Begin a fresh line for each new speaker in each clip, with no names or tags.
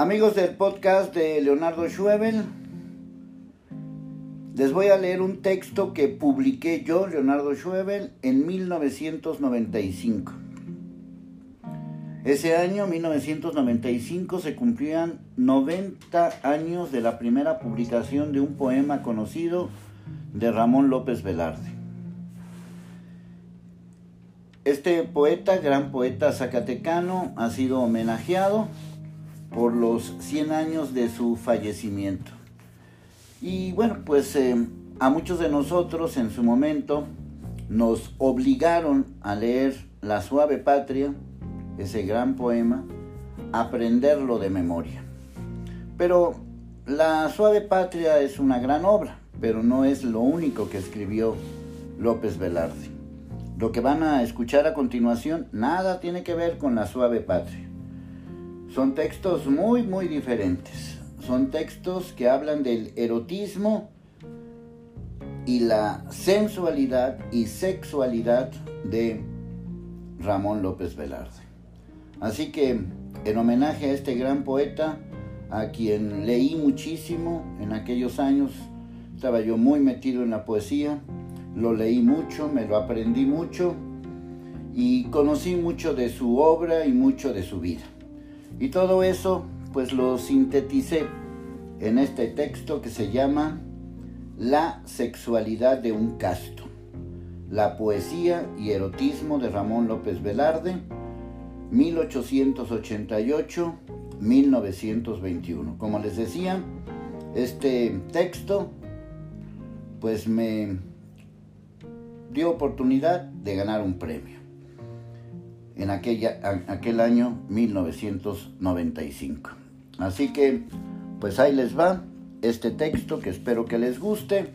Amigos del podcast de Leonardo Schwebel, les voy a leer un texto que publiqué yo, Leonardo Schwebel, en 1995. Ese año, 1995, se cumplían 90 años de la primera publicación de un poema conocido de Ramón López Velarde. Este poeta, gran poeta zacatecano, ha sido homenajeado por los 100 años de su fallecimiento. Y bueno, pues eh, a muchos de nosotros en su momento nos obligaron a leer La suave patria, ese gran poema, aprenderlo de memoria. Pero La suave patria es una gran obra, pero no es lo único que escribió López Velarde. Lo que van a escuchar a continuación nada tiene que ver con La suave patria. Son textos muy, muy diferentes. Son textos que hablan del erotismo y la sensualidad y sexualidad de Ramón López Velarde. Así que en homenaje a este gran poeta, a quien leí muchísimo en aquellos años, estaba yo muy metido en la poesía, lo leí mucho, me lo aprendí mucho y conocí mucho de su obra y mucho de su vida. Y todo eso pues lo sinteticé en este texto que se llama La sexualidad de un casto, la poesía y erotismo de Ramón López Velarde, 1888-1921. Como les decía, este texto pues me dio oportunidad de ganar un premio en aquella, aquel año 1995. Así que pues ahí les va este texto que espero que les guste.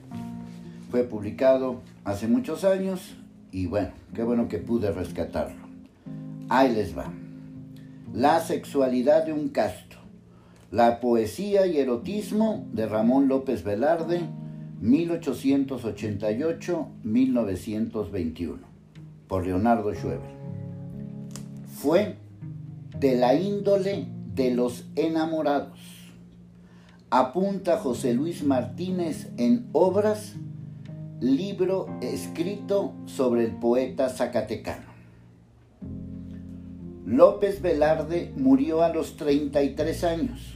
Fue publicado hace muchos años y bueno, qué bueno que pude rescatarlo. Ahí les va. La sexualidad de un casto. La poesía y erotismo de Ramón López Velarde, 1888-1921, por Leonardo Schweber. Fue de la índole de los enamorados. Apunta José Luis Martínez en Obras, libro escrito sobre el poeta zacatecano. López Velarde murió a los 33 años.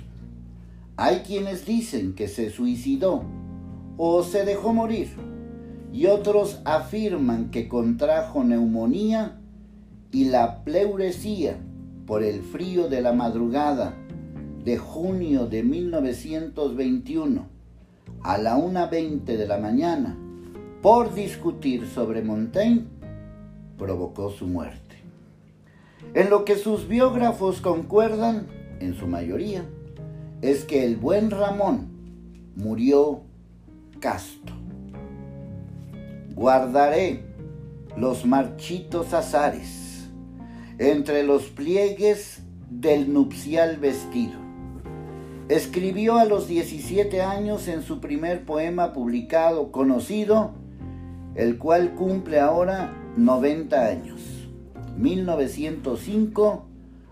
Hay quienes dicen que se suicidó o se dejó morir y otros afirman que contrajo neumonía y la pleuresía por el frío de la madrugada de junio de 1921 a la 1.20 de la mañana por discutir sobre Montaigne provocó su muerte. En lo que sus biógrafos concuerdan, en su mayoría, es que el buen Ramón murió casto. Guardaré los marchitos azares entre los pliegues del nupcial vestido. Escribió a los 17 años en su primer poema publicado, conocido, el cual cumple ahora 90 años. 1905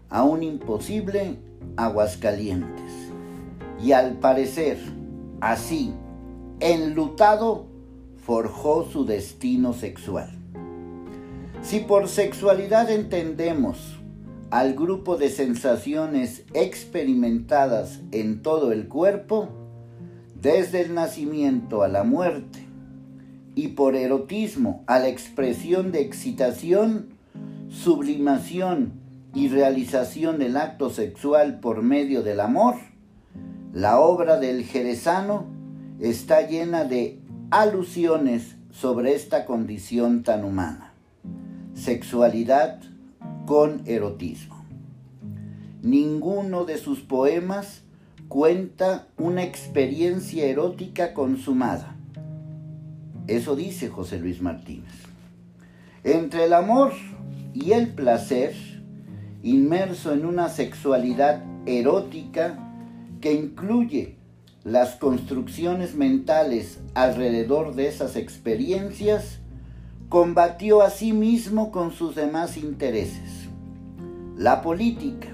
a un imposible Aguascalientes. Y al parecer, así, enlutado, forjó su destino sexual. Si por sexualidad entendemos al grupo de sensaciones experimentadas en todo el cuerpo, desde el nacimiento a la muerte, y por erotismo a la expresión de excitación, sublimación y realización del acto sexual por medio del amor, la obra del jerezano está llena de alusiones sobre esta condición tan humana. Sexualidad con erotismo. Ninguno de sus poemas cuenta una experiencia erótica consumada. Eso dice José Luis Martínez. Entre el amor y el placer, inmerso en una sexualidad erótica que incluye las construcciones mentales alrededor de esas experiencias, combatió a sí mismo con sus demás intereses. La política,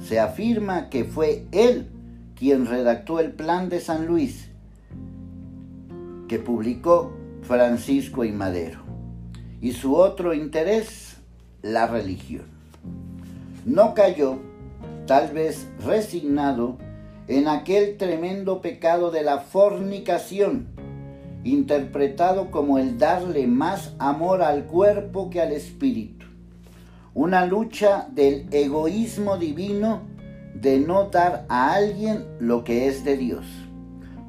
se afirma que fue él quien redactó el plan de San Luis, que publicó Francisco y Madero, y su otro interés, la religión. No cayó, tal vez resignado, en aquel tremendo pecado de la fornicación, interpretado como el darle más amor al cuerpo que al espíritu. Una lucha del egoísmo divino de no dar a alguien lo que es de Dios.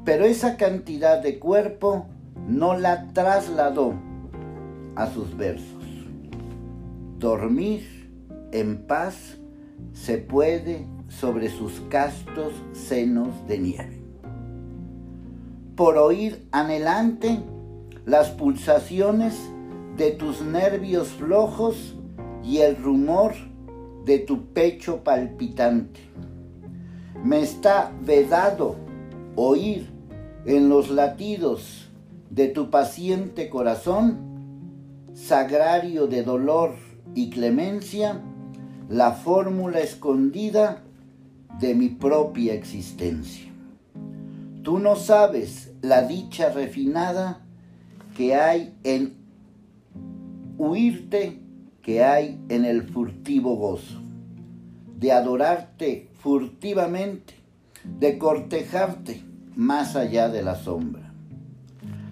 Pero esa cantidad de cuerpo no la trasladó a sus versos. Dormir en paz se puede sobre sus castos senos de nieve por oír anhelante las pulsaciones de tus nervios flojos y el rumor de tu pecho palpitante. Me está vedado oír en los latidos de tu paciente corazón, sagrario de dolor y clemencia, la fórmula escondida de mi propia existencia. Tú no sabes la dicha refinada que hay en huirte, que hay en el furtivo gozo, de adorarte furtivamente, de cortejarte más allá de la sombra.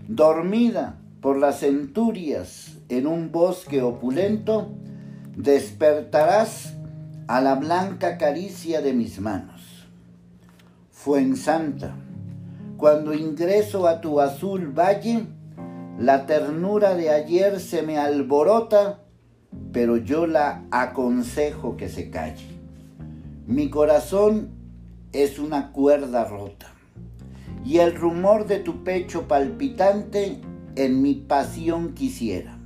Dormida por las centurias en un bosque opulento, despertarás a la blanca caricia de mis manos. Fuensanta, cuando ingreso a tu azul valle, la ternura de ayer se me alborota, pero yo la aconsejo que se calle. Mi corazón es una cuerda rota y el rumor de tu pecho palpitante en mi pasión quisiera.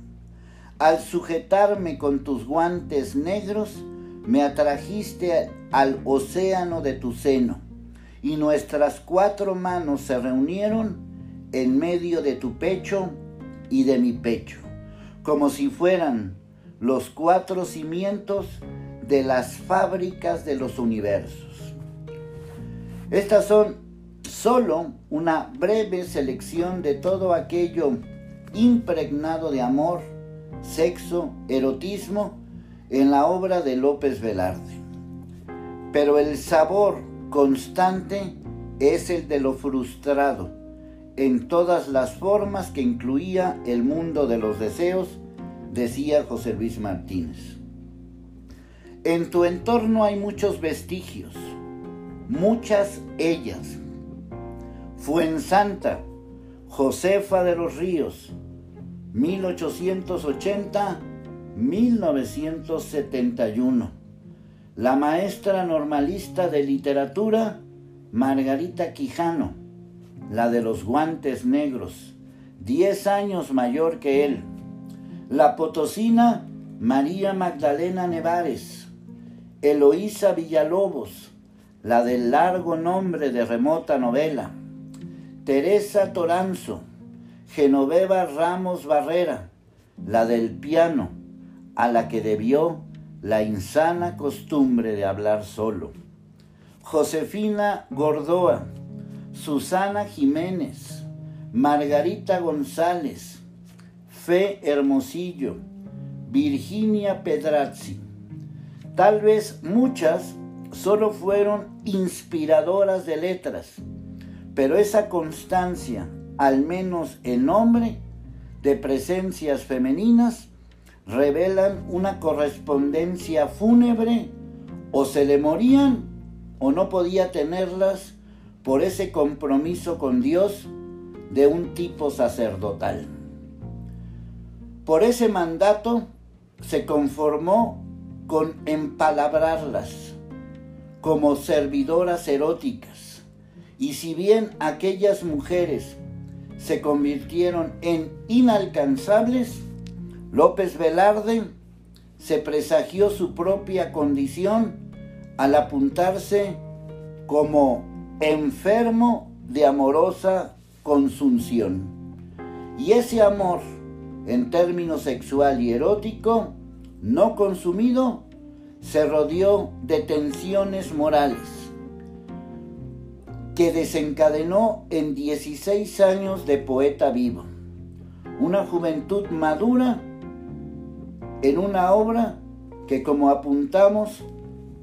Al sujetarme con tus guantes negros, me atrajiste al océano de tu seno y nuestras cuatro manos se reunieron en medio de tu pecho y de mi pecho, como si fueran los cuatro cimientos de las fábricas de los universos. Estas son solo una breve selección de todo aquello impregnado de amor, sexo, erotismo en la obra de López Velarde. Pero el sabor constante es el de lo frustrado en todas las formas que incluía el mundo de los deseos, decía José Luis Martínez. En tu entorno hay muchos vestigios, muchas ellas. Fuensanta, Josefa de los Ríos, 1880-1971 la maestra normalista de literatura Margarita Quijano, la de los guantes negros, diez años mayor que él, la potosina María Magdalena Nevares, Eloísa Villalobos, la del largo nombre de remota novela, Teresa Toranzo, Genoveva Ramos Barrera, la del piano, a la que debió la insana costumbre de hablar solo. Josefina Gordoa, Susana Jiménez, Margarita González, Fe Hermosillo, Virginia Pedrazzi. Tal vez muchas solo fueron inspiradoras de letras, pero esa constancia, al menos en nombre, de presencias femeninas, revelan una correspondencia fúnebre o se le morían o no podía tenerlas por ese compromiso con Dios de un tipo sacerdotal. Por ese mandato se conformó con empalabrarlas como servidoras eróticas. Y si bien aquellas mujeres se convirtieron en inalcanzables, López Velarde se presagió su propia condición al apuntarse como enfermo de amorosa consunción. Y ese amor, en términos sexual y erótico, no consumido, se rodeó de tensiones morales que desencadenó en 16 años de poeta vivo, una juventud madura en una obra que como apuntamos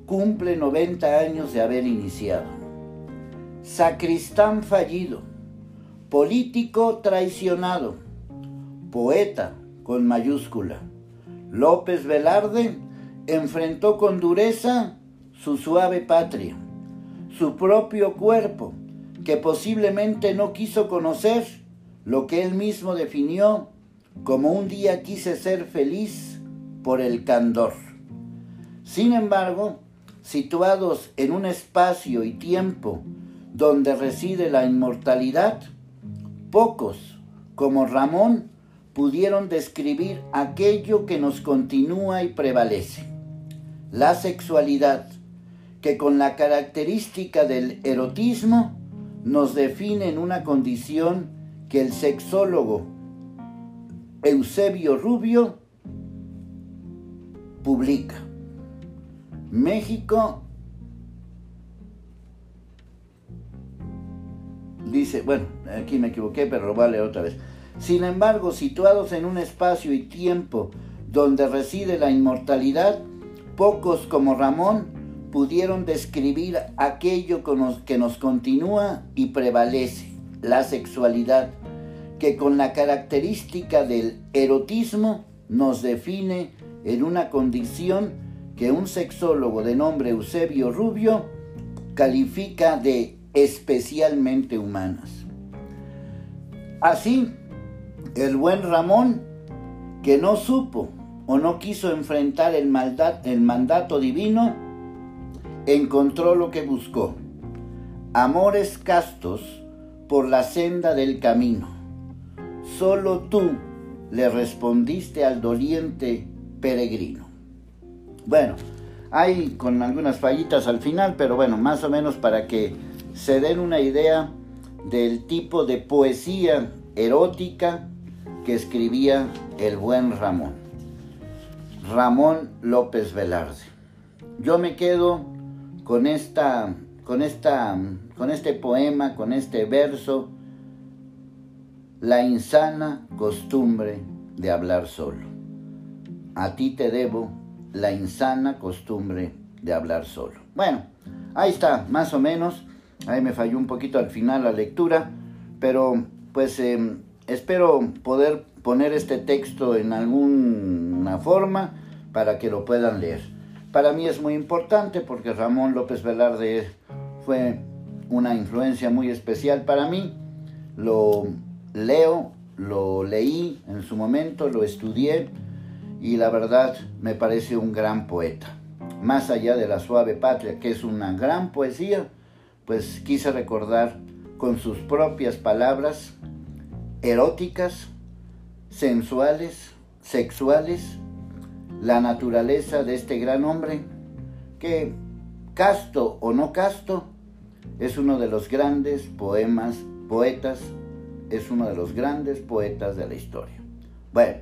cumple 90 años de haber iniciado. Sacristán fallido, político traicionado, poeta con mayúscula. López Velarde enfrentó con dureza su suave patria, su propio cuerpo, que posiblemente no quiso conocer lo que él mismo definió como un día quise ser feliz por el candor. Sin embargo, situados en un espacio y tiempo donde reside la inmortalidad, pocos, como Ramón, pudieron describir aquello que nos continúa y prevalece la sexualidad, que con la característica del erotismo nos define en una condición que el sexólogo Eusebio Rubio publica. México dice, bueno, aquí me equivoqué, pero lo leer otra vez. Sin embargo, situados en un espacio y tiempo donde reside la inmortalidad, Pocos como Ramón pudieron describir aquello que nos continúa y prevalece, la sexualidad, que con la característica del erotismo nos define en una condición que un sexólogo de nombre Eusebio Rubio califica de especialmente humanas. Así, el buen Ramón, que no supo o no quiso enfrentar el, maldad, el mandato divino, encontró lo que buscó, amores castos por la senda del camino. Solo tú le respondiste al doliente peregrino. Bueno, hay con algunas fallitas al final, pero bueno, más o menos para que se den una idea del tipo de poesía erótica que escribía el buen Ramón. Ramón López Velarde. Yo me quedo con esta, con esta, con este poema, con este verso, la insana costumbre de hablar solo. A ti te debo la insana costumbre de hablar solo. Bueno, ahí está, más o menos. Ahí me falló un poquito al final la lectura, pero pues em, espero poder poner este texto en alguna forma para que lo puedan leer. Para mí es muy importante porque Ramón López Velarde fue una influencia muy especial para mí. Lo leo, lo leí en su momento, lo estudié y la verdad me parece un gran poeta. Más allá de la suave patria, que es una gran poesía, pues quise recordar con sus propias palabras eróticas sensuales, sexuales, la naturaleza de este gran hombre, que, casto o no casto, es uno de los grandes poemas, poetas, es uno de los grandes poetas de la historia. Bueno,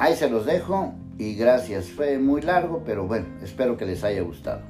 ahí se los dejo y gracias. Fue muy largo, pero bueno, espero que les haya gustado.